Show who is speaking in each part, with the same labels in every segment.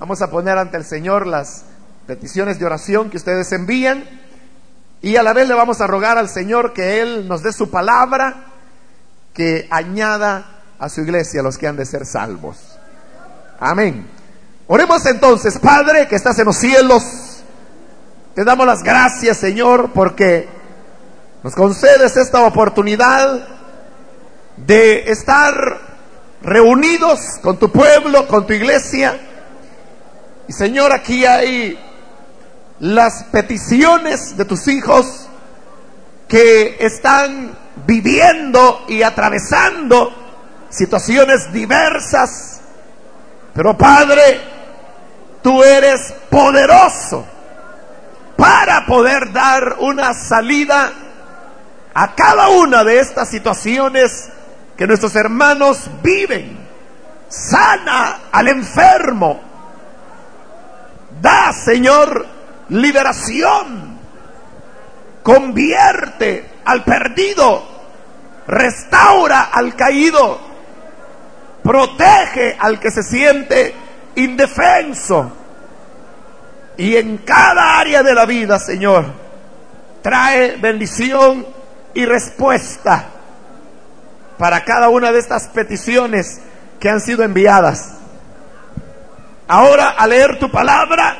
Speaker 1: Vamos a poner ante el Señor las peticiones de oración que ustedes envían y a la vez le vamos a rogar al Señor que Él nos dé su palabra, que añada a su iglesia los que han de ser salvos. Amén. Oremos entonces, Padre, que estás en los cielos. Te damos las gracias, Señor, porque nos concedes esta oportunidad de estar reunidos con tu pueblo, con tu iglesia. Y Señor, aquí hay las peticiones de tus hijos que están viviendo y atravesando situaciones diversas. Pero Padre, tú eres poderoso para poder dar una salida a cada una de estas situaciones que nuestros hermanos viven. Sana al enfermo. Da, Señor, liberación. Convierte al perdido. Restaura al caído. Protege al que se siente indefenso. Y en cada área de la vida, Señor, trae bendición y respuesta para cada una de estas peticiones que han sido enviadas. Ahora, al leer tu palabra,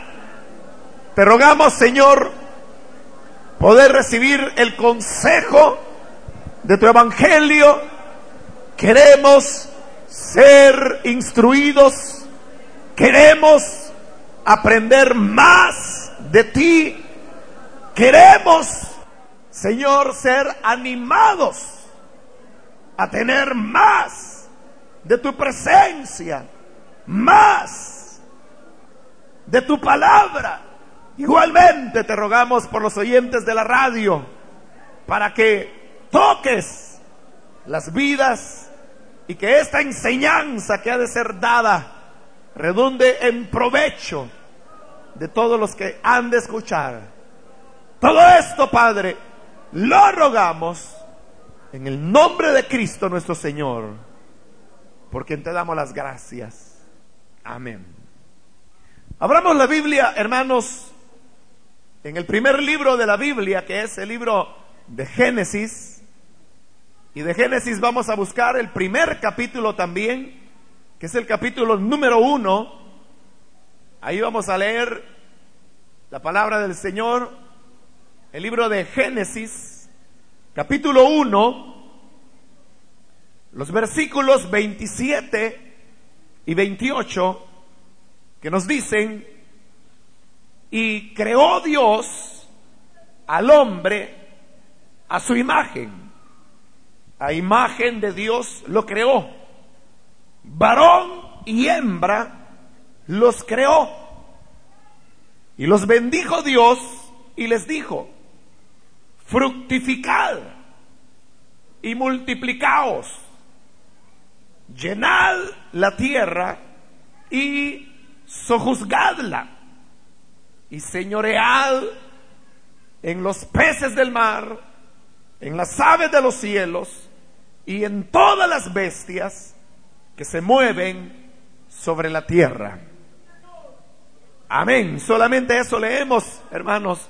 Speaker 1: te rogamos, Señor, poder recibir el consejo de tu evangelio. Queremos ser instruidos, queremos aprender más de ti, queremos, Señor, ser animados a tener más de tu presencia, más de tu palabra. Igualmente te rogamos por los oyentes de la radio para que toques las vidas y que esta enseñanza que ha de ser dada redunde en provecho de todos los que han de escuchar. Todo esto, Padre, lo rogamos en el nombre de Cristo nuestro Señor, por quien te damos las gracias. Amén. Abramos la Biblia, hermanos, en el primer libro de la Biblia, que es el libro de Génesis. Y de Génesis vamos a buscar el primer capítulo también, que es el capítulo número uno. Ahí vamos a leer la palabra del Señor, el libro de Génesis, capítulo 1, los versículos 27 y 28, que nos dicen, y creó Dios al hombre a su imagen, a imagen de Dios lo creó, varón y hembra los creó, y los bendijo Dios y les dijo, fructificad y multiplicaos, llenad la tierra y sojuzgadla y señoread en los peces del mar, en las aves de los cielos y en todas las bestias que se mueven sobre la tierra. Amén. Solamente eso leemos, hermanos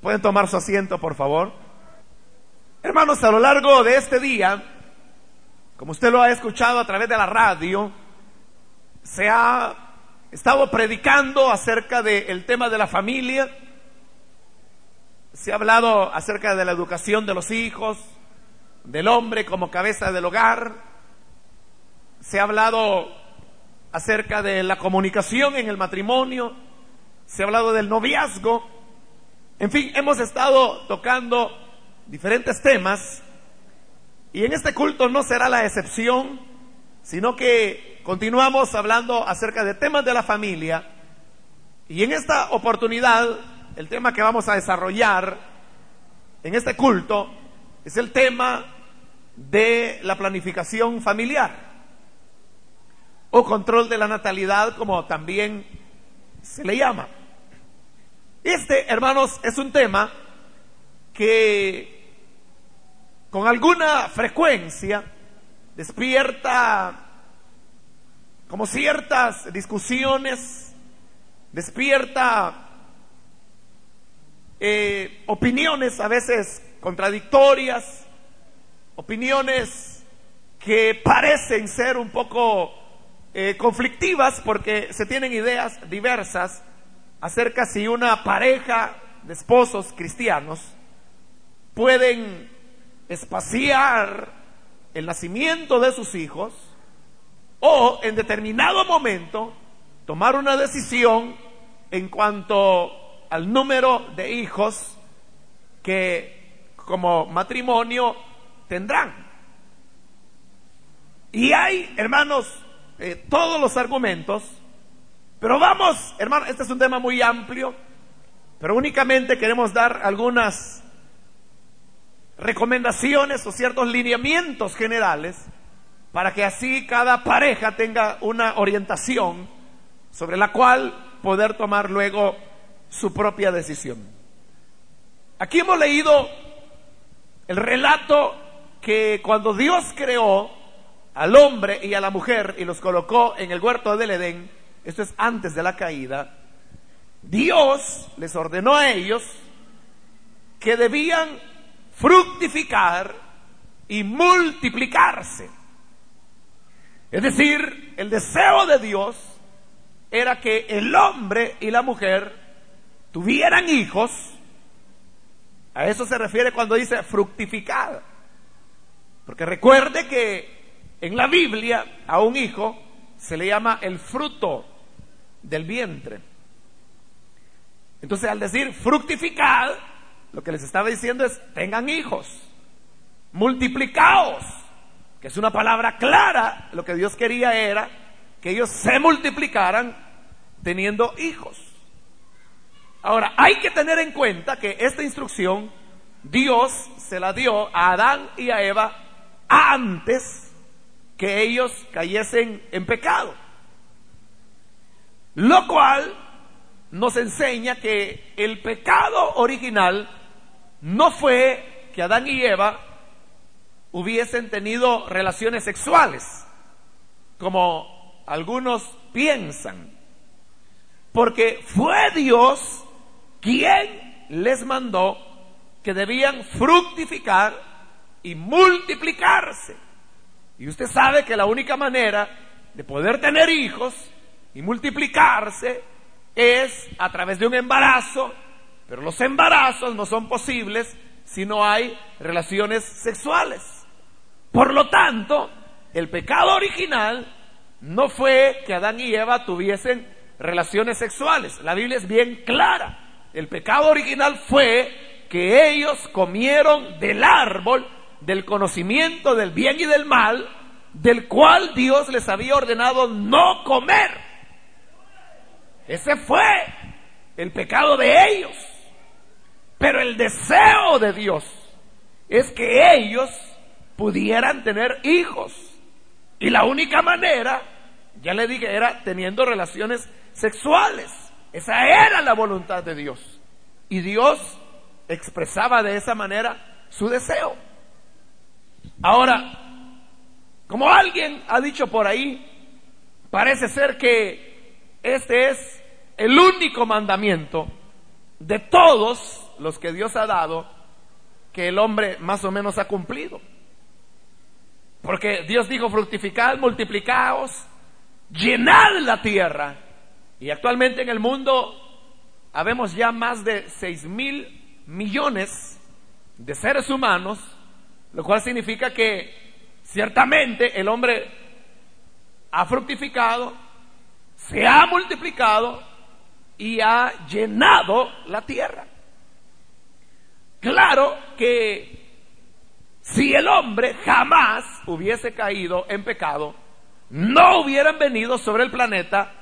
Speaker 1: Pueden tomar su asiento, por favor. Hermanos, a lo largo de este día, como usted lo ha escuchado a través de la radio, se ha estado predicando acerca del tema de la familia, se ha hablado acerca de la educación de los hijos, del hombre como cabeza del hogar, se ha hablado acerca de la comunicación en el matrimonio, se ha hablado del noviazgo, en fin, hemos estado tocando diferentes temas. Y en este culto no será la excepción, sino que continuamos hablando acerca de temas de la familia y en esta oportunidad el tema que vamos a desarrollar en este culto es el tema de la planificación familiar o control de la natalidad como también se le llama. Este, hermanos, es un tema que con alguna frecuencia despierta como ciertas discusiones, despierta eh, opiniones a veces contradictorias, opiniones que parecen ser un poco eh, conflictivas porque se tienen ideas diversas acerca si una pareja de esposos cristianos pueden espaciar el nacimiento de sus hijos o en determinado momento tomar una decisión en cuanto al número de hijos que como matrimonio tendrán. Y hay, hermanos, eh, todos los argumentos, pero vamos, hermanos, este es un tema muy amplio, pero únicamente queremos dar algunas recomendaciones o ciertos lineamientos generales para que así cada pareja tenga una orientación sobre la cual poder tomar luego su propia decisión. Aquí hemos leído el relato que cuando Dios creó al hombre y a la mujer y los colocó en el huerto del Edén, esto es antes de la caída, Dios les ordenó a ellos que debían fructificar y multiplicarse. Es decir, el deseo de Dios era que el hombre y la mujer tuvieran hijos. A eso se refiere cuando dice fructificar. Porque recuerde que en la Biblia a un hijo se le llama el fruto del vientre. Entonces al decir fructificar, lo que les estaba diciendo es tengan hijos, multiplicaos que es una palabra clara, lo que Dios quería era que ellos se multiplicaran teniendo hijos. Ahora, hay que tener en cuenta que esta instrucción Dios se la dio a Adán y a Eva antes que ellos cayesen en pecado. Lo cual nos enseña que el pecado original no fue que Adán y Eva hubiesen tenido relaciones sexuales, como algunos piensan, porque fue Dios quien les mandó que debían fructificar y multiplicarse. Y usted sabe que la única manera de poder tener hijos y multiplicarse es a través de un embarazo, pero los embarazos no son posibles si no hay relaciones sexuales. Por lo tanto, el pecado original no fue que Adán y Eva tuviesen relaciones sexuales. La Biblia es bien clara. El pecado original fue que ellos comieron del árbol del conocimiento del bien y del mal, del cual Dios les había ordenado no comer. Ese fue el pecado de ellos. Pero el deseo de Dios es que ellos pudieran tener hijos. Y la única manera, ya le dije, era teniendo relaciones sexuales. Esa era la voluntad de Dios. Y Dios expresaba de esa manera su deseo. Ahora, como alguien ha dicho por ahí, parece ser que este es el único mandamiento de todos los que Dios ha dado que el hombre más o menos ha cumplido. Porque Dios dijo, fructificad, multiplicaos, llenad la tierra. Y actualmente en el mundo habemos ya más de 6 mil millones de seres humanos, lo cual significa que ciertamente el hombre ha fructificado, se ha multiplicado y ha llenado la tierra. Claro que si el hombre jamás hubiese caído en pecado, no hubieran venido sobre el planeta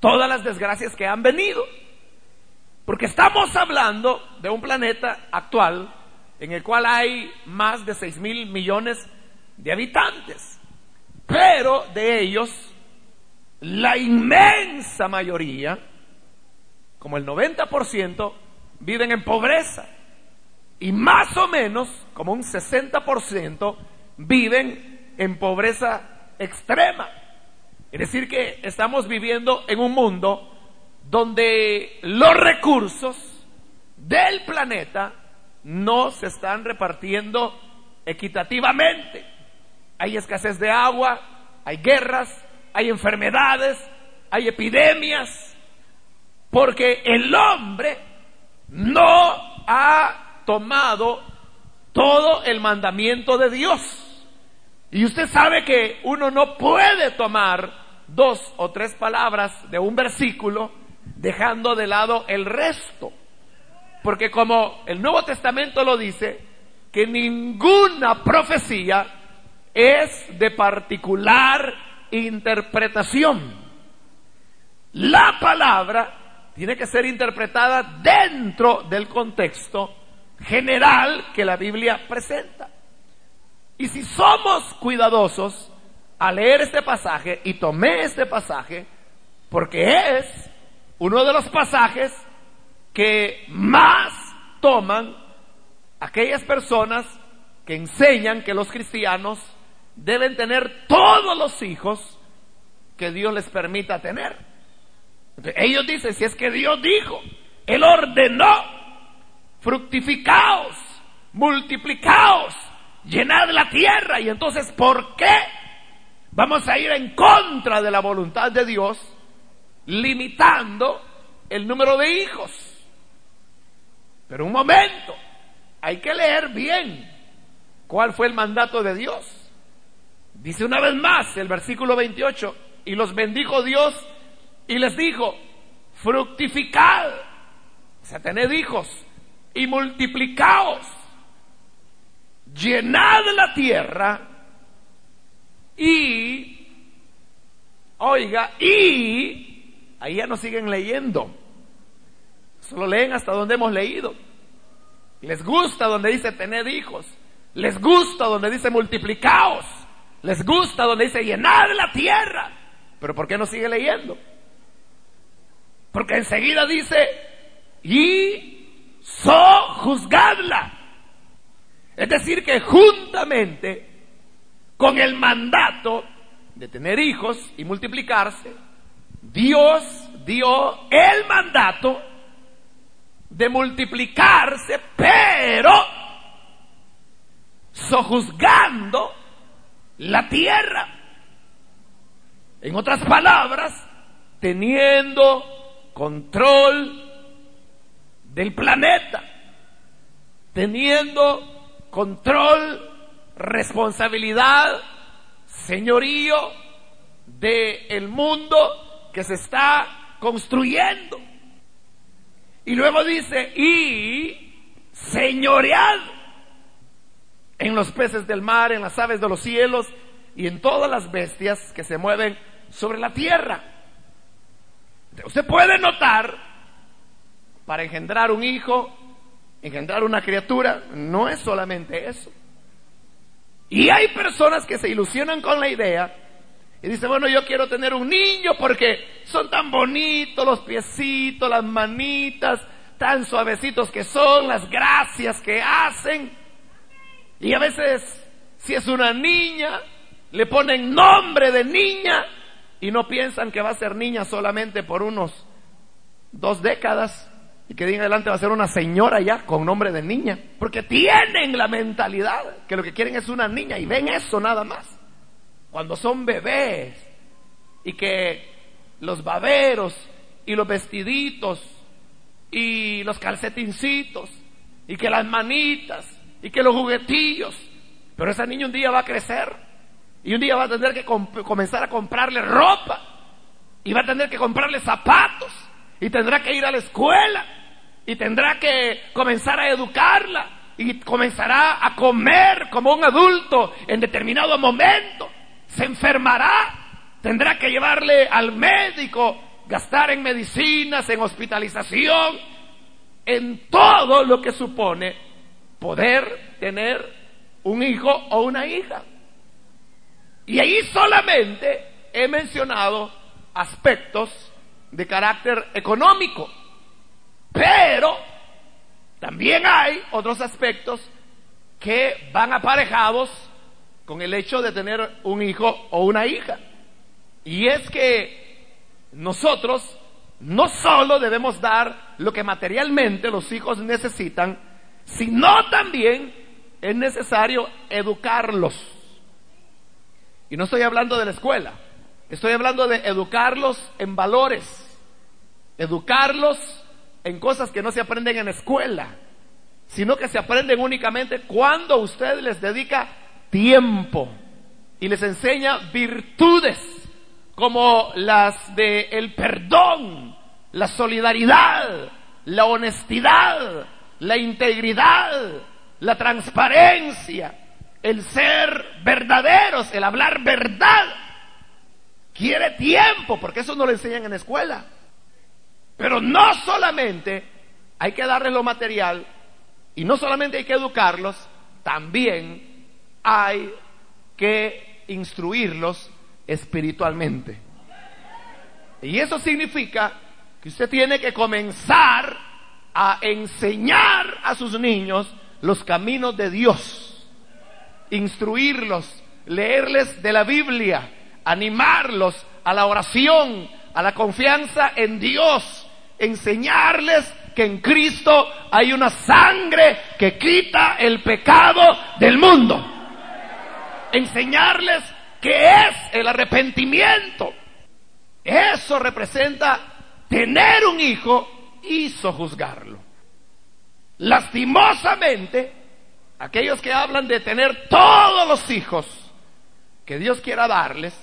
Speaker 1: todas las desgracias que han venido. Porque estamos hablando de un planeta actual en el cual hay más de 6 mil millones de habitantes. Pero de ellos, la inmensa mayoría, como el 90%, viven en pobreza y más o menos como un 60% viven en pobreza extrema. Es decir, que estamos viviendo en un mundo donde los recursos del planeta no se están repartiendo equitativamente. Hay escasez de agua, hay guerras, hay enfermedades, hay epidemias, porque el hombre no ha tomado todo el mandamiento de Dios. Y usted sabe que uno no puede tomar dos o tres palabras de un versículo dejando de lado el resto. Porque como el Nuevo Testamento lo dice, que ninguna profecía es de particular interpretación. La palabra tiene que ser interpretada dentro del contexto general que la Biblia presenta. Y si somos cuidadosos a leer este pasaje, y tomé este pasaje, porque es uno de los pasajes que más toman aquellas personas que enseñan que los cristianos deben tener todos los hijos que Dios les permita tener. ellos dicen, si es que Dios dijo, Él ordenó, fructificaos, multiplicaos, llenad la tierra. Y entonces, ¿por qué vamos a ir en contra de la voluntad de Dios, limitando el número de hijos? Pero un momento, hay que leer bien cuál fue el mandato de Dios. Dice una vez más el versículo 28, y los bendijo Dios y les dijo, fructificad, o sea, tened hijos, y multiplicaos. Llenad la tierra y, oiga, y, ahí ya no siguen leyendo, solo leen hasta donde hemos leído. Les gusta donde dice tened hijos, les gusta donde dice multiplicaos, les gusta donde dice llenad la tierra, pero ¿por qué no sigue leyendo? Porque enseguida dice, y so juzgadla. Es decir, que juntamente con el mandato de tener hijos y multiplicarse, Dios dio el mandato de multiplicarse, pero sojuzgando la tierra. En otras palabras, teniendo control del planeta, teniendo control, responsabilidad, señorío del el mundo que se está construyendo. Y luego dice, y señoread en los peces del mar, en las aves de los cielos y en todas las bestias que se mueven sobre la tierra. Usted puede notar, para engendrar un hijo, engendrar una criatura, no es solamente eso. Y hay personas que se ilusionan con la idea y dicen, bueno, yo quiero tener un niño porque son tan bonitos los piecitos, las manitas, tan suavecitos que son, las gracias que hacen. Y a veces, si es una niña, le ponen nombre de niña y no piensan que va a ser niña solamente por unos dos décadas y que digan adelante va a ser una señora ya con nombre de niña. Porque tienen la mentalidad que lo que quieren es una niña y ven eso nada más. Cuando son bebés y que los baberos y los vestiditos y los calcetincitos y que las manitas y que los juguetillos. Pero esa niña un día va a crecer y un día va a tener que comenzar a comprarle ropa y va a tener que comprarle zapatos y tendrá que ir a la escuela y tendrá que comenzar a educarla y comenzará a comer como un adulto en determinado momento. Se enfermará, tendrá que llevarle al médico, gastar en medicinas, en hospitalización, en todo lo que supone poder tener un hijo o una hija. Y ahí solamente he mencionado aspectos de carácter económico. Pero también hay otros aspectos que van aparejados con el hecho de tener un hijo o una hija. Y es que nosotros no solo debemos dar lo que materialmente los hijos necesitan, sino también es necesario educarlos. Y no estoy hablando de la escuela, estoy hablando de educarlos en valores, educarlos en cosas que no se aprenden en la escuela, sino que se aprenden únicamente cuando usted les dedica tiempo y les enseña virtudes como las de el perdón, la solidaridad, la honestidad, la integridad, la transparencia, el ser verdaderos, el hablar verdad. Quiere tiempo, porque eso no lo enseñan en la escuela. Pero no solamente hay que darles lo material y no solamente hay que educarlos, también hay que instruirlos espiritualmente. Y eso significa que usted tiene que comenzar a enseñar a sus niños los caminos de Dios, instruirlos, leerles de la Biblia, animarlos a la oración, a la confianza en Dios, enseñarles que en Cristo hay una sangre que quita el pecado del mundo. Enseñarles que es el arrepentimiento. Eso representa tener un hijo y sojuzgarlo. Lastimosamente, aquellos que hablan de tener todos los hijos que Dios quiera darles,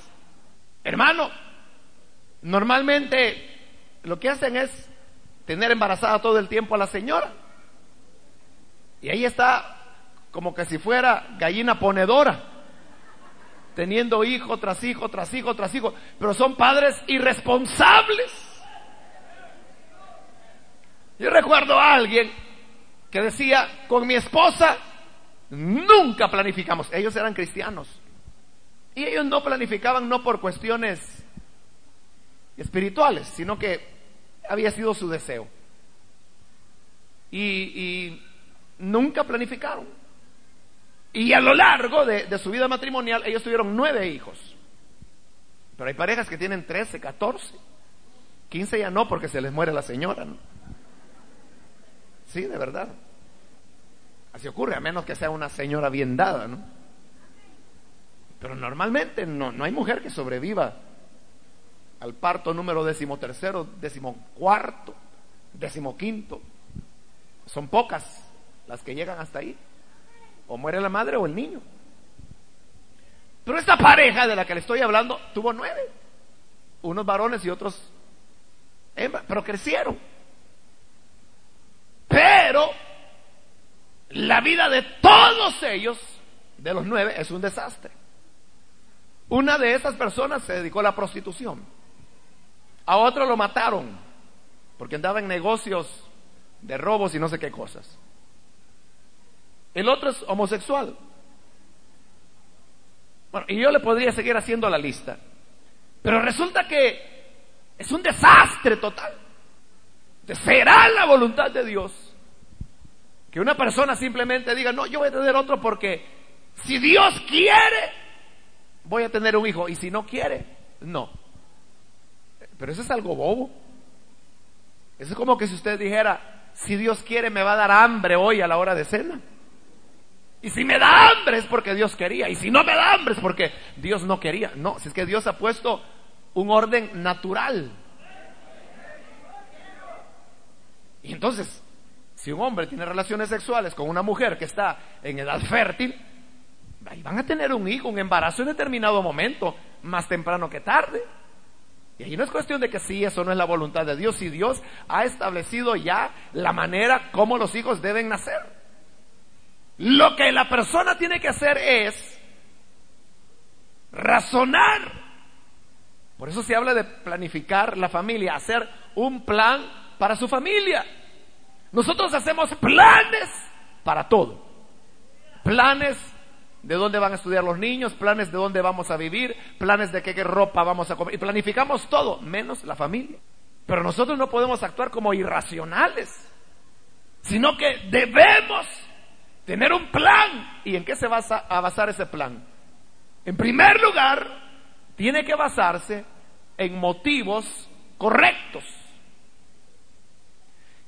Speaker 1: hermano, normalmente lo que hacen es tener embarazada todo el tiempo a la señora. Y ahí está como que si fuera gallina ponedora teniendo hijo tras hijo, tras hijo, tras hijo, pero son padres irresponsables. Yo recuerdo a alguien que decía, con mi esposa nunca planificamos, ellos eran cristianos, y ellos no planificaban no por cuestiones espirituales, sino que había sido su deseo. Y, nunca planificaron. Y a lo largo de, su vida matrimonial, ellos tuvieron nueve hijos. Pero hay parejas que tienen 13, 14, 15 ya no, porque se les muere la señora. Sí, de verdad. Así ocurre, a menos que sea una señora bien dada, ¿no? Pero normalmente no, no hay mujer que sobreviva al parto número decimotercero, decimocuarto, decimoquinto. Son pocas las que llegan hasta ahí. O muere la madre o el niño. Pero esta pareja de la que le estoy hablando tuvo nueve. Unos varones y otros hembras, pero crecieron. Pero la vida de todos ellos, de los nueve, es un desastre. Una de esas personas se dedicó a la prostitución. A otro lo mataron porque andaba en negocios de robos y no sé qué cosas. El otro es homosexual. Bueno, y yo le podría seguir haciendo la lista. Pero resulta que es un desastre total. ¿Será la voluntad de Dios que una persona simplemente diga, no, yo voy a tener otro porque si Dios quiere, voy a tener un hijo. Y si no quiere, no. Pero eso es algo bobo. Eso es como que si usted dijera, si Dios quiere, me va a dar hambre hoy a la hora de cena. Y si me da hambre es porque Dios quería. Y si no me da hambre es porque Dios no quería. No, si es que Dios ha puesto un orden natural. Y entonces, si un hombre tiene relaciones sexuales con una mujer que está en edad fértil, ahí van a tener un hijo, un embarazo en determinado momento, más temprano que tarde. Y ahí no es cuestión de que sí, eso no es la voluntad de Dios, si Dios ha establecido ya la manera como los hijos deben nacer. Lo que la persona tiene que hacer es razonar. Por eso se habla de planificar la familia, hacer un plan para su familia. Nosotros hacemos planes para todo. Planes de dónde van a estudiar los niños, planes de dónde vamos a vivir, planes de qué, ropa vamos a comer. Y planificamos todo, menos la familia. Pero nosotros no podemos actuar como irracionales, sino que debemos tener un plan. ¿Y en qué se va a basar ese plan? En primer lugar, tiene que basarse en motivos correctos.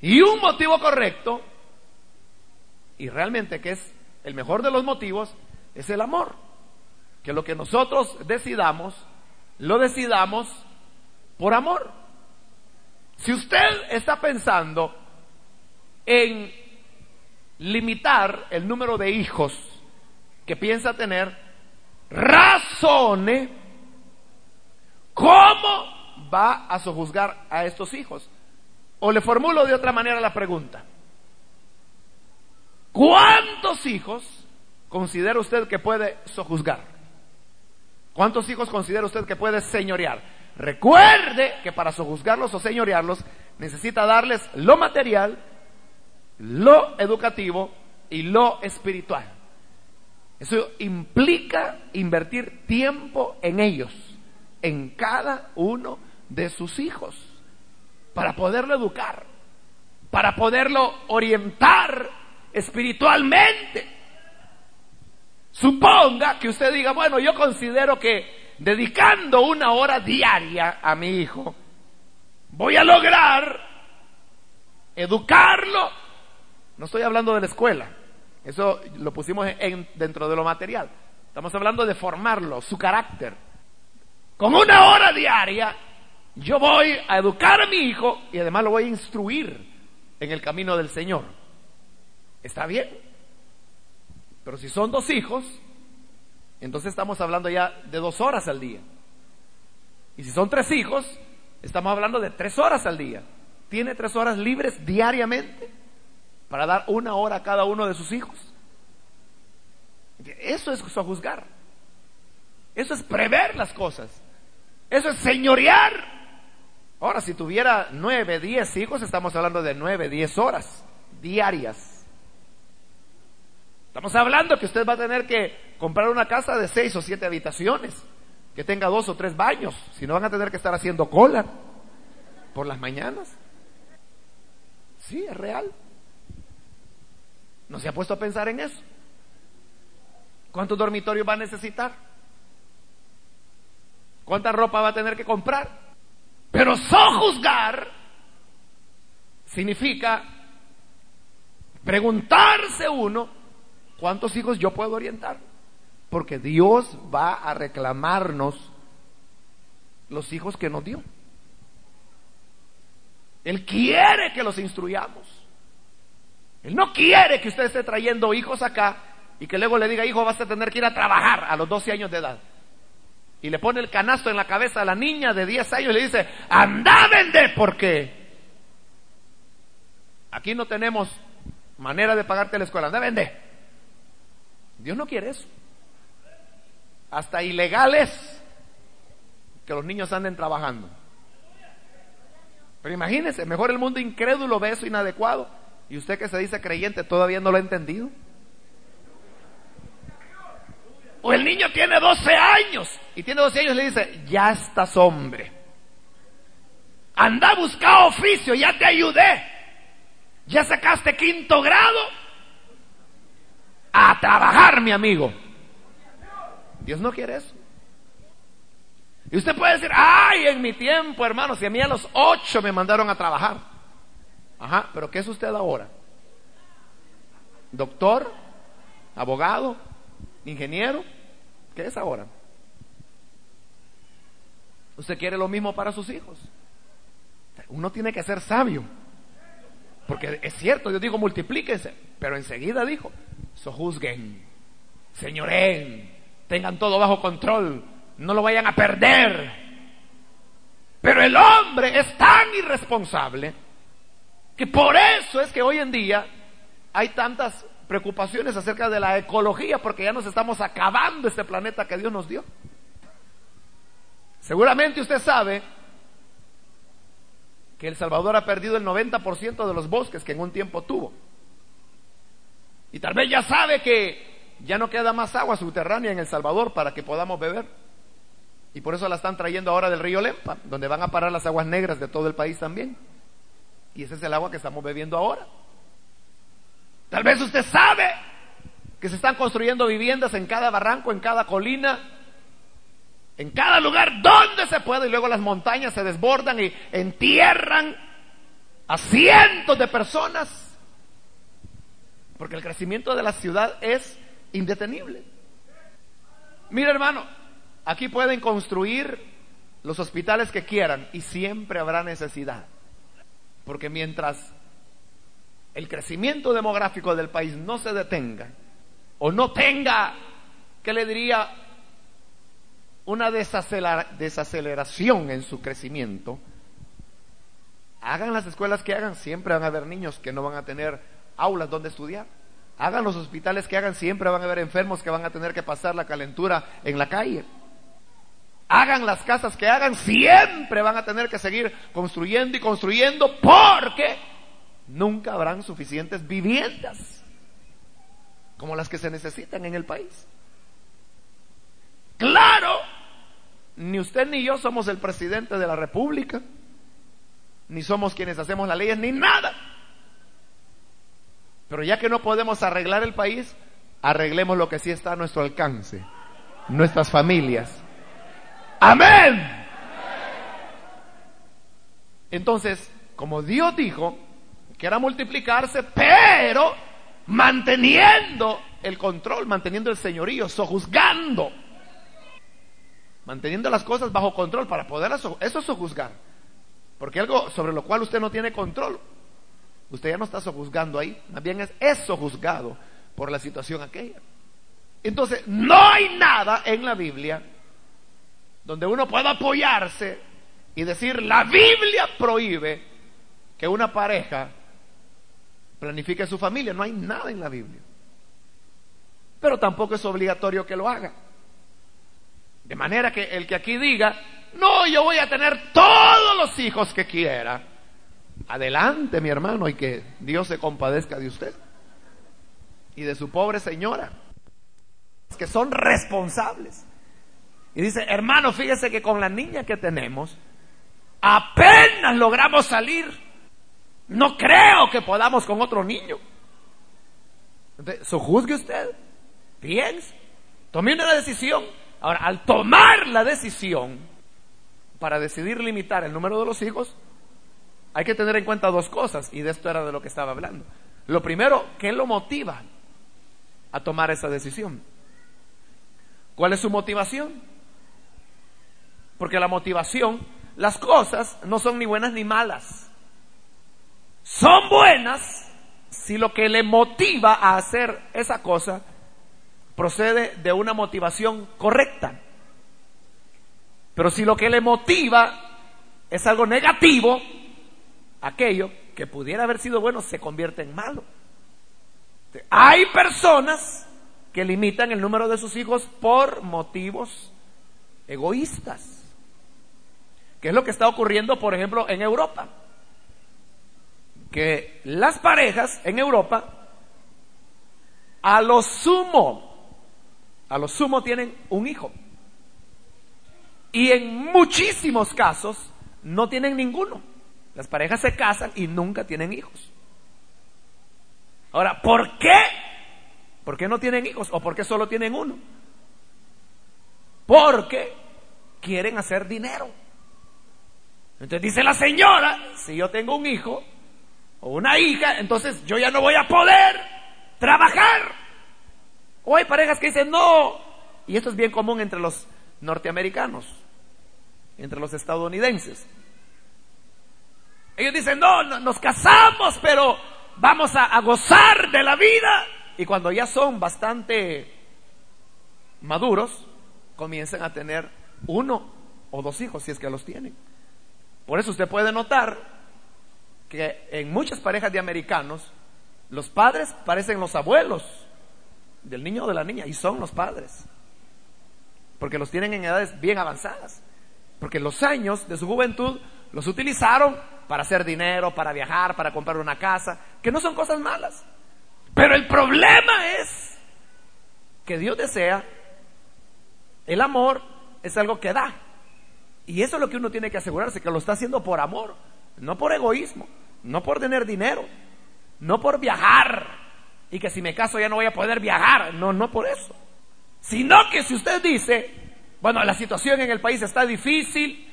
Speaker 1: Y un motivo correcto, y realmente que es el mejor de los motivos, es el amor. Que lo que nosotros decidamos, lo decidamos por amor. Si usted está pensando en limitar el número de hijos que piensa tener, razone cómo va a sojuzgar a estos hijos. O le formulo de otra manera la pregunta. ¿Cuántos hijos considera usted que puede sojuzgar? ¿Cuántos hijos considera usted que puede señorear? Recuerde que para sojuzgarlos o señorearlos necesita darles lo material, lo educativo y lo espiritual. Eso implica invertir tiempo en ellos, en cada uno de sus hijos, para poderlo educar, para poderlo orientar espiritualmente. Suponga que usted diga, bueno, yo considero que dedicando una hora diaria a mi hijo, voy a lograr educarlo. No estoy hablando de la escuela, eso lo pusimos en, dentro de lo material. Estamos hablando de formarlo, su carácter. Con una hora diaria, yo voy a educar a mi hijo y además lo voy a instruir en el camino del Señor. Está bien. Pero si son dos hijos, entonces estamos hablando ya de dos horas al día. Y si son tres hijos, estamos hablando de tres horas al día. Tiene tres horas libres diariamente para dar una hora a cada uno de sus hijos. Eso es juzgar. Eso es prever las cosas. Eso es señorear. Ahora, si tuviera nueve, diez hijos, estamos hablando de nueve, diez horas diarias. Estamos hablando que usted va a tener que comprar una casa de seis o siete habitaciones, que tenga dos o tres baños, si no van a tener que estar haciendo cola por las mañanas. Sí, es real. ¿No se ha puesto a pensar en eso? ¿Cuántos dormitorios va a necesitar? ¿Cuánta ropa va a tener que comprar? Pero sojuzgar significa preguntarse uno ¿Cuántos hijos yo puedo orientar? Porque Dios va a reclamarnos los hijos que nos dio. Él quiere que los instruyamos. Él no quiere que usted esté trayendo hijos acá y que luego le diga, hijo, vas a tener que ir a trabajar a los 12 años de edad. Y le pone el canasto en la cabeza a la niña de 10 años y le dice, anda vende, porque aquí no tenemos manera de pagarte la escuela, anda vende. Dios no quiere eso. Hasta ilegales que los niños anden trabajando. Pero imagínense, mejor el mundo incrédulo ve eso inadecuado. Y usted que se dice creyente todavía no lo ha entendido. O el niño tiene 12 años y tiene 12 años y le dice, ya estás hombre. Anda a buscar oficio, ya te ayudé. Ya sacaste quinto grado a trabajar, mi amigo. Dios no quiere eso. Y usted puede decir, ay, en mi tiempo, hermano, si a mí a los ocho me mandaron a trabajar. Ajá, pero ¿qué es usted ahora? ¿Doctor? ¿Abogado? ¿Ingeniero? ¿Qué es ahora? Usted quiere lo mismo para sus hijos. Uno tiene que ser sabio. Porque es cierto, yo digo multiplíquense, pero enseguida dijo, sojuzguen, señoren, tengan todo bajo control, no lo vayan a perder. Pero el hombre es tan irresponsable que por eso es que hoy en día hay tantas preocupaciones acerca de la ecología, porque ya nos estamos acabando este planeta que Dios nos dio. Seguramente usted sabe que El Salvador ha perdido el 90% de los bosques que en un tiempo tuvo. Y tal vez ya sabe que ya no queda más agua subterránea en El Salvador para que podamos beber. Y por eso la están trayendo ahora del río Lempa, donde van a parar las aguas negras de todo el país también. Y ese es el agua que estamos bebiendo ahora. Tal vez usted sabe que se están construyendo viviendas en cada barranco, en cada colina, En cada lugar donde se puede y luego las montañas se desbordan y entierran a cientos de personas. Porque el crecimiento de la ciudad es indetenible. Mira hermano, aquí pueden construir los hospitales que quieran y siempre habrá necesidad. Porque mientras el crecimiento demográfico del país no se detenga o no tenga, ¿qué le diría? Una desaceleración en su crecimiento, hagan las escuelas que hagan, siempre van a haber niños que no van a tener aulas donde estudiar. Hagan los hospitales que hagan, siempre van a haber enfermos que van a tener que pasar la calentura en la calle. Hagan las casas que hagan, siempre van a tener que seguir construyendo y construyendo porque nunca habrán suficientes viviendas como las que se necesitan en el país. Claro, ni usted ni yo somos el presidente de la República, ni somos quienes hacemos las leyes, ni nada. Pero ya que no podemos arreglar el país, arreglemos lo que sí está a nuestro alcance, nuestras familias. Amén. Entonces, como Dios dijo que era multiplicarse, pero manteniendo el control, manteniendo el señorío, sojuzgando, manteniendo las cosas bajo control para poder eso, eso sojuzgar. Porque algo sobre lo cual usted no tiene control, Usted ya no está sojuzgando ahí, más bien es, eso juzgado por la situación aquella. Entonces, no hay nada en la Biblia donde uno pueda apoyarse y decir, la Biblia prohíbe que una pareja planifique su familia. No hay nada en la Biblia. Pero tampoco es obligatorio que lo haga. De manera que el que aquí diga, no, yo voy a tener todos los hijos que quiera Adelante, mi hermano, y que Dios se compadezca de usted y de su pobre señora, que son responsables. Y dice, hermano, fíjese que con la niña que tenemos, apenas logramos salir. No creo que podamos con otro niño. Entonces, juzgue usted, piense, tome una decisión. Ahora, al tomar la decisión para decidir limitar el número de los hijos, hay que tener en cuenta dos cosas, y de esto era de lo que estaba hablando. Lo primero, ¿qué lo motiva a tomar esa decisión? ¿Cuál es su motivación? Porque la motivación, las cosas no son ni buenas ni malas. Son buenas si lo que le motiva a hacer esa cosa procede de una motivación correcta. Pero si lo que le motiva es algo negativo, aquello que pudiera haber sido bueno se convierte en malo. Hay personas que limitan el número de sus hijos por motivos egoístas. ¿Qué es lo que está ocurriendo, por ejemplo, en Europa? Que las parejas en Europa, a lo sumo, a lo sumo tienen un hijo. Y en muchísimos casos no tienen ninguno. Las parejas se casan y nunca tienen hijos. Ahora, ¿por qué? ¿Por qué no tienen hijos? ¿O por qué solo tienen uno? Porque quieren hacer dinero. Entonces dice la señora, si yo tengo un hijo o una hija, entonces yo ya no voy a poder trabajar. O hay parejas que dicen, no, y esto es bien común entre los norteamericanos, entre los estadounidenses. Ellos dicen, no, nos casamos, pero vamos a, gozar de la vida. Y cuando ya son bastante maduros, comienzan a tener uno o dos hijos, si es que los tienen. Por eso usted puede notar que en muchas parejas de americanos, los padres parecen los abuelos del niño o de la niña, y son los padres. Porque los tienen en edades bien avanzadas. Porque los años de su juventud los utilizaron para hacer dinero, para viajar, para comprar una casa, que no son cosas malas. Pero el problema es que Dios desea, el amor es algo que da. Y eso es lo que uno tiene que asegurarse, que lo está haciendo por amor, no por egoísmo, no por tener dinero, no por viajar. Y que si me caso ya no voy a poder viajar, no, no por eso. Sino que si usted dice, Bueno, la situación en el país está difícil.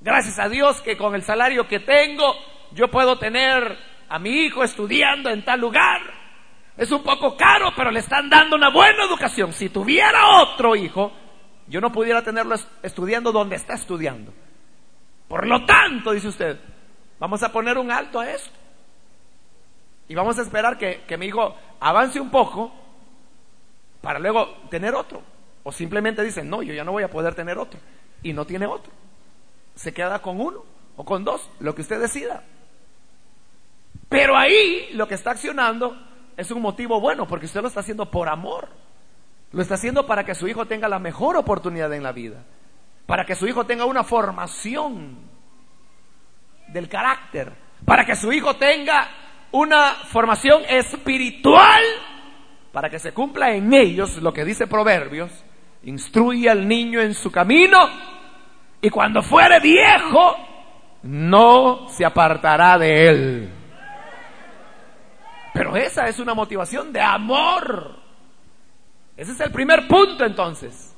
Speaker 1: Gracias a Dios que con el salario que tengo yo puedo tener a mi hijo estudiando en tal lugar. Es un poco caro, pero le están dando una buena educación. Si tuviera otro hijo, yo no pudiera tenerlo estudiando donde está estudiando. Por lo tanto, dice usted, vamos a poner un alto a esto. Y vamos a esperar que, que mi hijo avance un poco para luego tener otro. O simplemente dicen, no, yo ya no voy a poder tener otro. Y no tiene otro. Se queda con uno o con dos, lo que usted decida. Pero ahí lo que está accionando es un motivo bueno, porque usted lo está haciendo por amor. Lo está haciendo para que su hijo tenga la mejor oportunidad en la vida. Para que su hijo tenga una formación del carácter. Para que su hijo tenga una formación espiritual. Para que se cumpla en ellos lo que dice Proverbios instruye al niño en su camino y cuando fuere viejo no se apartará de él. Pero esa es una motivación de amor. Ese es el primer punto entonces.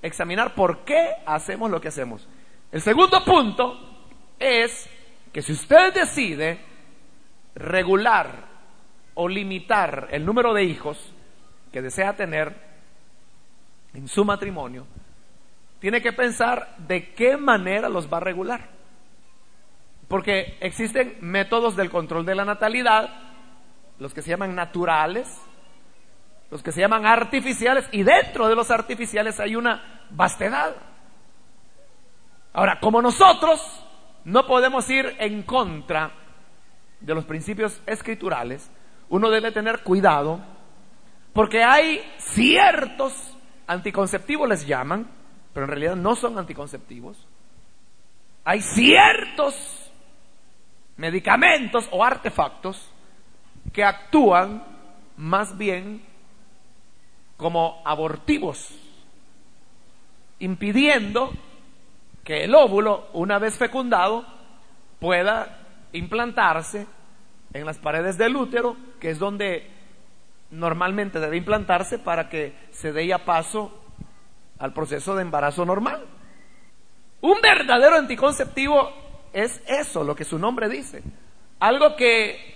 Speaker 1: Examinar por qué hacemos lo que hacemos. El segundo punto es que si usted decide regular o limitar el número de hijos que desea tener, en su matrimonio, tiene que pensar de qué manera los va a regular. Porque existen métodos del control de la natalidad, los que se llaman naturales, los que se llaman artificiales, y dentro de los artificiales hay una vastedad. Ahora, como nosotros no podemos ir en contra de los principios escriturales, uno debe tener cuidado, porque hay ciertos anticonceptivos les llaman, pero en realidad no son anticonceptivos. Hay ciertos medicamentos o artefactos que actúan más bien como abortivos, impidiendo que el óvulo, una vez fecundado, pueda implantarse en las paredes del útero, que es donde normalmente debe implantarse para que se dé ya paso al proceso de embarazo normal. Un verdadero anticonceptivo es eso, lo que su nombre dice. Algo que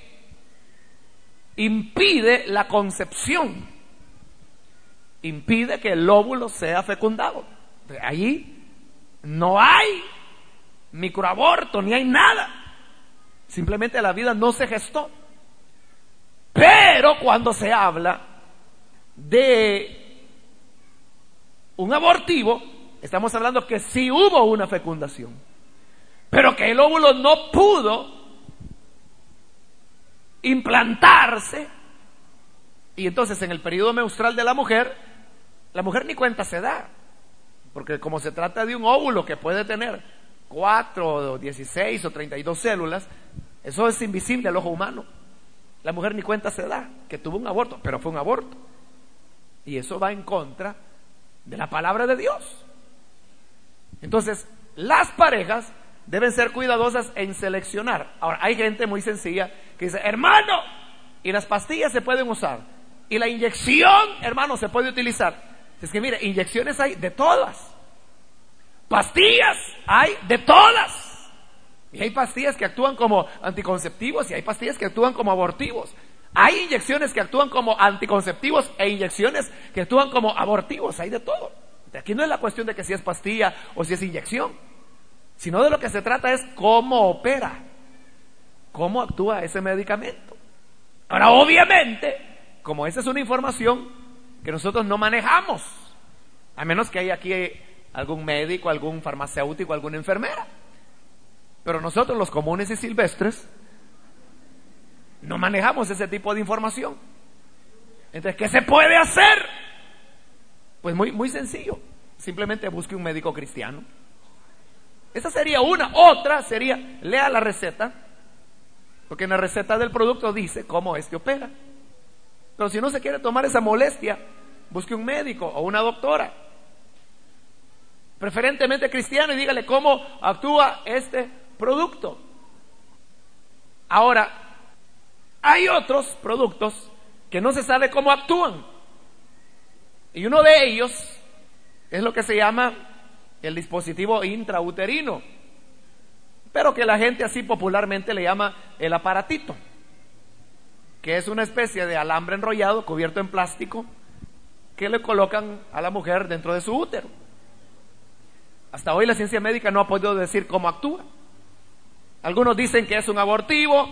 Speaker 1: impide la concepción, impide que el óvulo sea fecundado. Allí no hay microaborto, ni hay nada. Simplemente la vida no se gestó. Pero cuando se habla de un abortivo, estamos hablando que sí hubo una fecundación, pero que el óvulo no pudo implantarse. Y entonces en el periodo menstrual de la mujer, la mujer ni cuenta se da, porque como se trata de un óvulo que puede tener 4, 16 o 32 células, eso es invisible al ojo humano. La mujer ni cuenta se da que tuvo un aborto, pero fue un aborto. Y eso va en contra de la palabra de Dios. Entonces, las parejas deben ser cuidadosas en seleccionar. Ahora, hay gente muy sencilla que dice, hermano, y las pastillas se pueden usar. Y la inyección, hermano, se puede utilizar. Es que mire, inyecciones hay de todas. Pastillas hay de todas. Y hay pastillas que actúan como anticonceptivos y hay pastillas que actúan como abortivos. Hay inyecciones que actúan como anticonceptivos e inyecciones que actúan como abortivos. Hay de todo. Aquí no es la cuestión de que si es pastilla o si es inyección, sino de lo que se trata es cómo opera, cómo actúa ese medicamento. Ahora, obviamente, como esa es una información que nosotros no manejamos, a menos que haya aquí algún médico, algún farmacéutico, alguna enfermera. Pero nosotros los comunes y silvestres no manejamos ese tipo de información. Entonces, ¿qué se puede hacer? Pues muy, muy sencillo. Simplemente busque un médico cristiano. Esa sería una. Otra sería, lea la receta, porque en la receta del producto dice cómo este opera. Pero si no se quiere tomar esa molestia, busque un médico o una doctora, preferentemente cristiano, y dígale cómo actúa este producto. Ahora, hay otros productos que no se sabe cómo actúan. Y uno de ellos es lo que se llama el dispositivo intrauterino, pero que la gente así popularmente le llama el aparatito, que es una especie de alambre enrollado cubierto en plástico que le colocan a la mujer dentro de su útero. Hasta hoy la ciencia médica no ha podido decir cómo actúa. Algunos dicen que es un abortivo,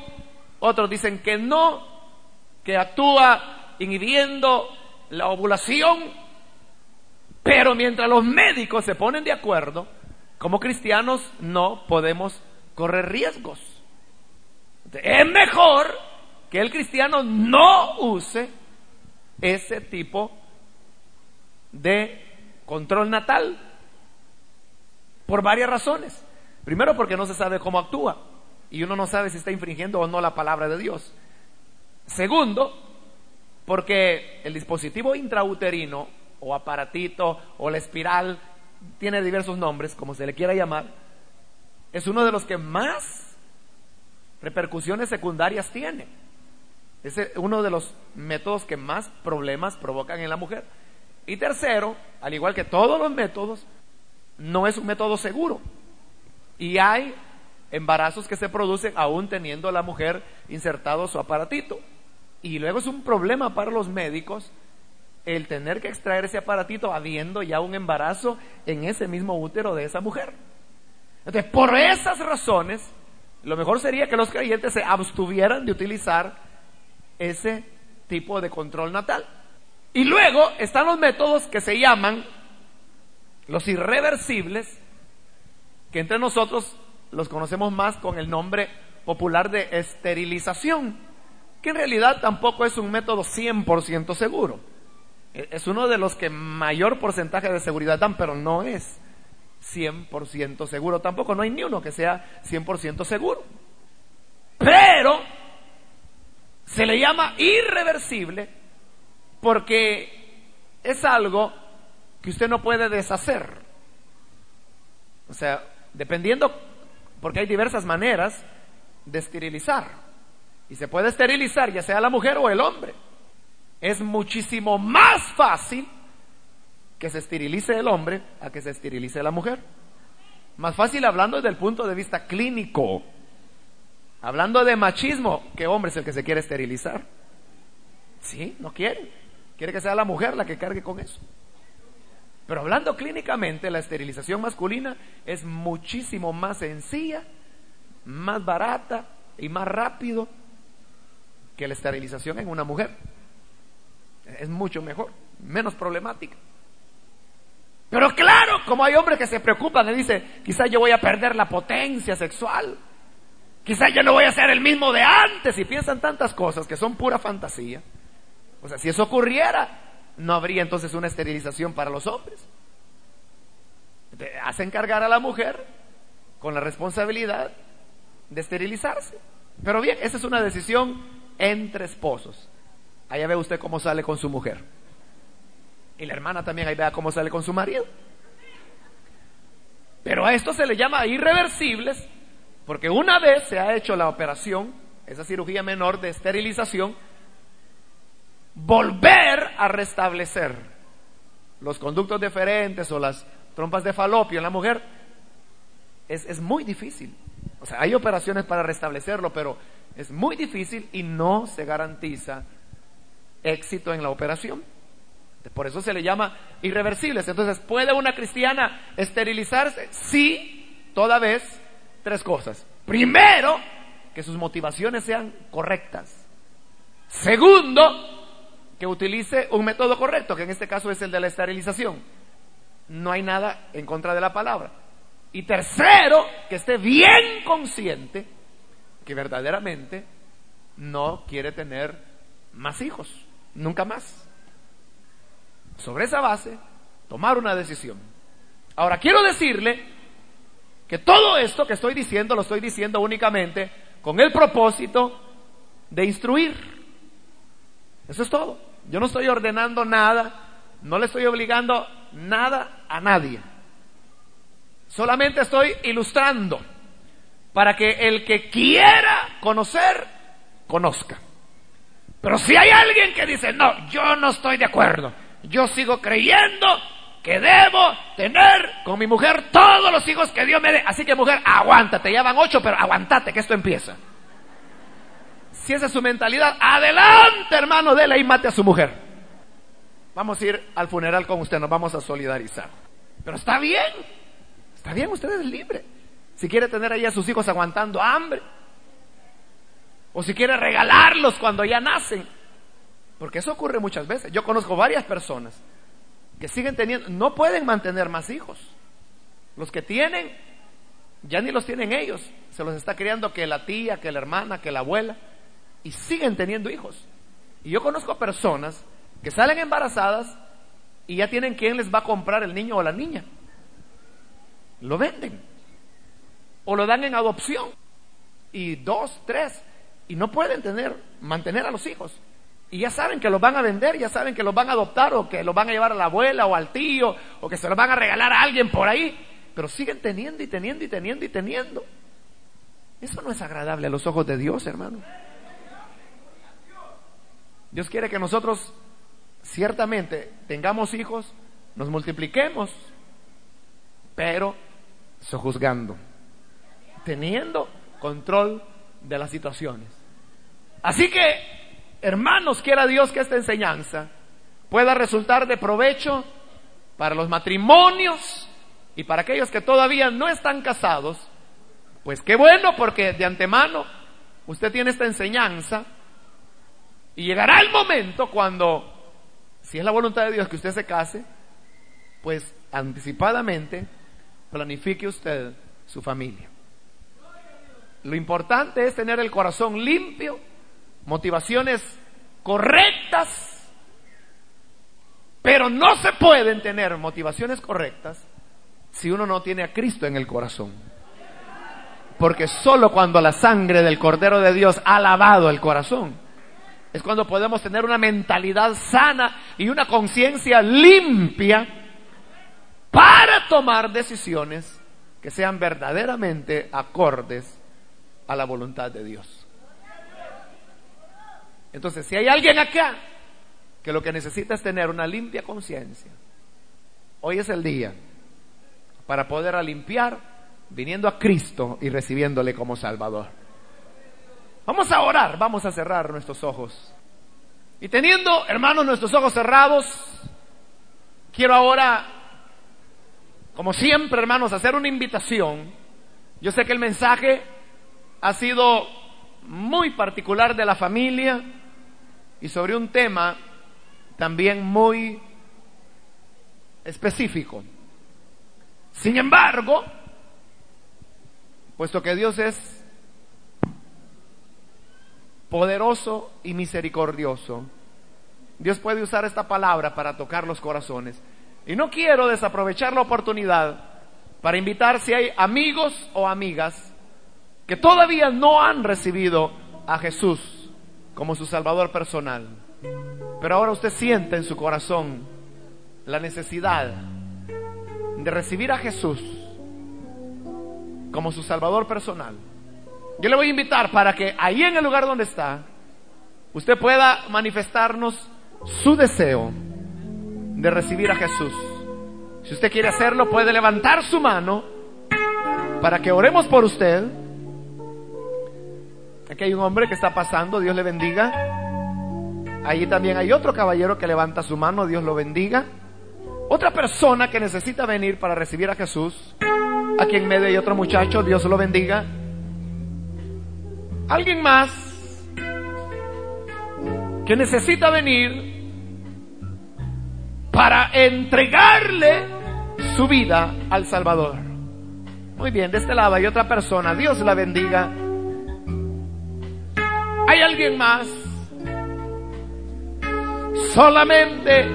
Speaker 1: otros dicen que no, que actúa inhibiendo la ovulación. Pero mientras los médicos se ponen de acuerdo, como cristianos no podemos correr riesgos. Es mejor que el cristiano no use ese tipo de control natal por varias razones. Primero porque no se sabe cómo actúa y uno no sabe si está infringiendo o no la palabra de Dios. Segundo, porque el dispositivo intrauterino o aparatito o la espiral tiene diversos nombres, como se le quiera llamar, es uno de los que más repercusiones secundarias tiene. Es uno de los métodos que más problemas provocan en la mujer. Y tercero, al igual que todos los métodos, no es un método seguro. Y hay embarazos que se producen aún teniendo la mujer insertado su aparatito. Y luego es un problema para los médicos el tener que extraer ese aparatito habiendo ya un embarazo en ese mismo útero de esa mujer. Entonces, por esas razones, lo mejor sería que los creyentes se abstuvieran de utilizar ese tipo de control natal. Y luego están los métodos que se llaman los irreversibles, que entre nosotros los conocemos más con el nombre popular de esterilización, que en realidad tampoco es un método 100% seguro. E, es uno de los que mayor porcentaje de seguridad dan, pero no es 100% seguro. Tampoco no hay ni uno que sea 100% seguro. Pero se le llama irreversible porque es algo que usted no puede deshacer. O sea, dependiendo, porque hay diversas maneras de esterilizar. Y se puede esterilizar ya sea la mujer o el hombre. Es muchísimo más fácil que se esterilice el hombre a que se esterilice la mujer. Más fácil hablando desde el punto de vista clínico. Hablando de machismo, ¿qué hombre es el que se quiere esterilizar? Sí, no quiere. Quiere que sea la mujer la que cargue con eso. Pero hablando clínicamente, la esterilización masculina es muchísimo más sencilla, más barata y más rápido que la esterilización en una mujer. Es mucho mejor, menos problemática. Pero claro, como hay hombres que se preocupan y dicen, quizás yo voy a perder la potencia sexual, quizás yo no voy a ser el mismo de antes y piensan tantas cosas que son pura fantasía. O sea, si eso ocurriera, no habría entonces una esterilización para los hombres. Hacen cargar a la mujer con la responsabilidad de esterilizarse. Pero bien, esa es una decisión entre esposos. Allá ve usted cómo sale con su mujer. Y la hermana también ahí vea cómo sale con su marido. Pero a esto se le llama irreversibles porque una vez se ha hecho la operación, esa cirugía menor de esterilización, volver a restablecer los conductos deferentes o las trompas de falopio en la mujer es, es muy difícil. O sea, hay operaciones para restablecerlo, pero es muy difícil y no se garantiza éxito en la operación. Por eso se le llama irreversibles. Entonces, ¿puede una cristiana esterilizarse? Sí, toda vez tres cosas. Primero, que sus motivaciones sean correctas. Segundo, que utilice un método correcto, que en este caso es el de la esterilización. No hay nada en contra de la palabra. Y tercero, que esté bien consciente que verdaderamente no quiere tener más hijos, nunca más. Sobre esa base, tomar una decisión. Ahora, quiero decirle que todo esto que estoy diciendo lo estoy diciendo únicamente con el propósito de instruir. Eso es todo. Yo no estoy ordenando nada, no le estoy obligando nada a nadie. Solamente estoy ilustrando para que el que quiera conocer, conozca. Pero si hay alguien que dice, no, yo no estoy de acuerdo, yo sigo creyendo que debo tener con mi mujer todos los hijos que Dios me dé. Así que mujer, aguántate, ya van ocho, pero aguántate que esto empieza. Si esa es su mentalidad, adelante hermano, déle y mate a su mujer. Vamos a ir al funeral con usted, nos vamos a solidarizar. Pero está bien, está bien, usted es libre. Si quiere tener ahí a sus hijos aguantando hambre, o si quiere regalarlos cuando ya nacen, porque eso ocurre muchas veces. Yo conozco varias personas que siguen teniendo, no pueden mantener más hijos. Los que tienen, ya ni los tienen ellos. Se los está criando que la tía, que la hermana, que la abuela. Y siguen teniendo hijos. Y yo conozco personas que salen embarazadas y ya tienen quien les va a comprar el niño o la niña. Lo venden. O lo dan en adopción. Y dos, tres. Y no pueden tener, mantener a los hijos. Y ya saben que los van a vender, ya saben que los van a adoptar o que los van a llevar a la abuela o al tío o que se los van a regalar a alguien por ahí. Pero siguen teniendo y teniendo y teniendo y teniendo. Eso no es agradable a los ojos de Dios, hermano. Dios quiere que nosotros ciertamente tengamos hijos, nos multipliquemos, pero sojuzgando, teniendo control de las situaciones. Así que Hermanos, quiera Dios que esta enseñanza pueda resultar de provecho para los matrimonios y para aquellos que todavía no están casados. Pues qué bueno porque de antemano usted tiene esta enseñanza y llegará el momento cuando, si es la voluntad de Dios que usted se case, pues anticipadamente planifique usted su familia. Lo importante es tener el corazón limpio motivaciones correctas, pero no se pueden tener motivaciones correctas si uno no tiene a Cristo en el corazón. Porque solo cuando la sangre del Cordero de Dios ha lavado el corazón, es cuando podemos tener una mentalidad sana y una conciencia limpia para tomar decisiones que sean verdaderamente acordes a la voluntad de Dios. Entonces, si hay alguien acá que lo que necesita es tener una limpia conciencia, hoy es el día para poder limpiar viniendo a Cristo y recibiéndole como Salvador. Vamos a orar, vamos a cerrar nuestros ojos. Y teniendo, hermanos, nuestros ojos cerrados, quiero ahora, como siempre, hermanos, hacer una invitación. Yo sé que el mensaje ha sido muy particular de la familia, y sobre un tema también muy específico. Sin embargo, puesto que Dios es poderoso y misericordioso, Dios puede usar esta palabra para tocar los corazones. Y no quiero desaprovechar la oportunidad para invitar si hay amigos o amigas que todavía no han recibido a Jesús como su Salvador personal. Pero ahora usted siente en su corazón la necesidad de recibir a Jesús como su Salvador personal. Yo le voy a invitar para que ahí en el lugar donde está, usted pueda manifestarnos su deseo de recibir a Jesús. Si usted quiere hacerlo, puede levantar su mano para que oremos por usted Aquí hay un hombre que está pasando, Dios le bendiga. Allí también hay otro caballero que levanta su mano, Dios lo bendiga. Otra persona que necesita venir para recibir a Jesús. Aquí en medio hay otro muchacho, Dios lo bendiga. Alguien más que necesita venir para entregarle su vida al Salvador. Muy bien, de este lado hay otra persona, Dios la bendiga. ¿Hay alguien más? Solamente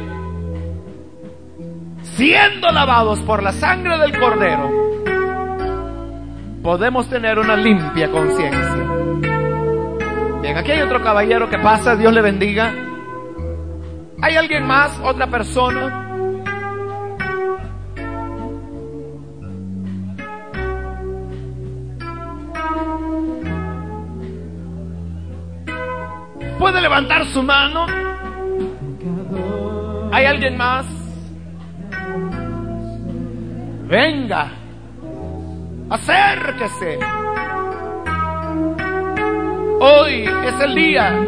Speaker 1: siendo lavados por la sangre del cordero, podemos tener una limpia conciencia. Bien, aquí hay otro caballero que pasa, Dios le bendiga. ¿Hay alguien más, otra persona? puede levantar su mano? ¿Hay alguien más? Venga, acérquese. Hoy es el día.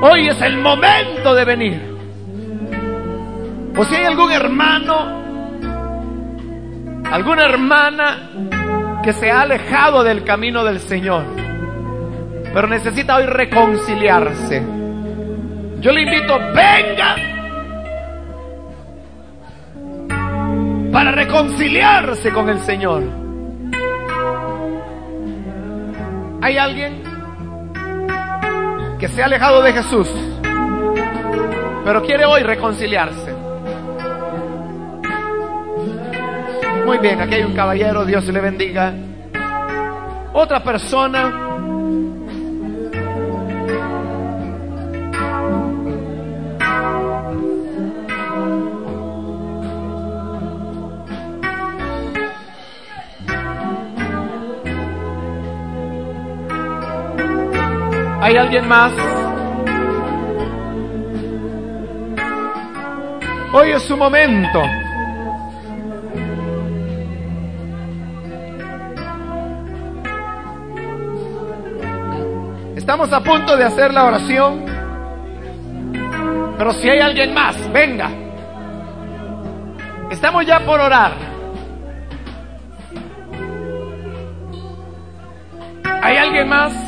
Speaker 1: Hoy es el momento de venir. O si hay algún hermano, alguna hermana que se ha alejado del camino del Señor, pero necesita hoy reconciliarse. Yo le invito, venga para reconciliarse con el Señor. ¿Hay alguien que se ha alejado de Jesús, pero quiere hoy reconciliarse? Muy bien, aquí hay un caballero, Dios le bendiga. Otra persona. ¿Hay alguien más? Hoy es su momento. Estamos a punto de hacer la oración. Pero si hay alguien más, venga. Estamos ya por orar. ¿Hay alguien más?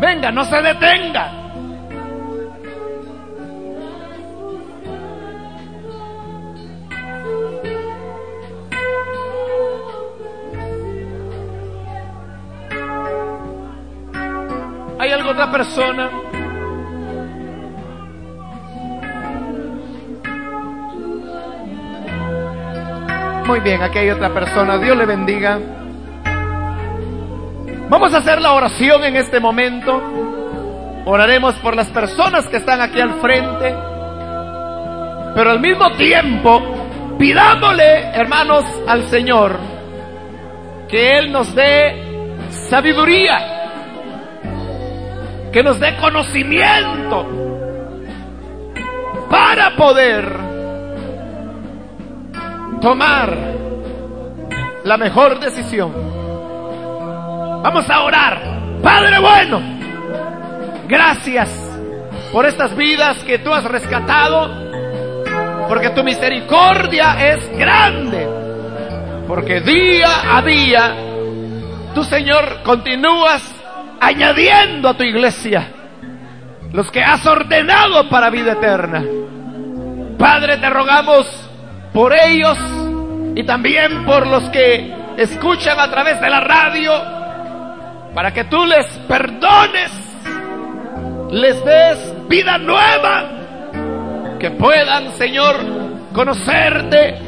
Speaker 1: Venga, no se detenga. ¿Hay alguna otra persona? Muy bien, aquí hay otra persona. Dios le bendiga. Vamos a hacer la oración en este momento. Oraremos por las personas que están aquí al frente. Pero al mismo tiempo, pidámosle, hermanos, al Señor que Él nos dé sabiduría que nos dé conocimiento para poder tomar la mejor decisión. Vamos a orar. Padre bueno, gracias por estas vidas que tú has rescatado, porque tu misericordia es grande, porque día a día tú Señor continúas añadiendo a tu iglesia los que has ordenado para vida eterna. Padre, te rogamos por ellos y también por los que escuchan a través de la radio, para que tú les perdones, les des vida nueva, que puedan, Señor, conocerte,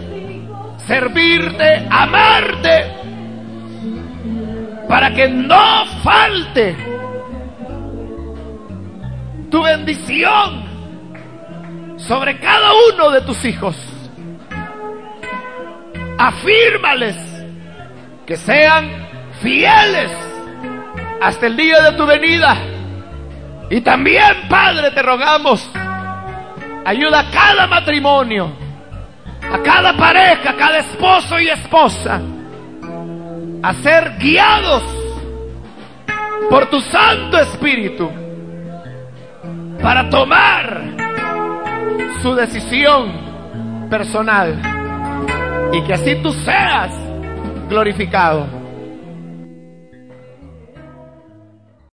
Speaker 1: servirte, amarte para que no falte tu bendición sobre cada uno de tus hijos. Afírmales que sean fieles hasta el día de tu venida. Y también, Padre, te rogamos, ayuda a cada matrimonio, a cada pareja, a cada esposo y esposa a ser guiados por tu Santo Espíritu para tomar su decisión personal y que así tú seas glorificado.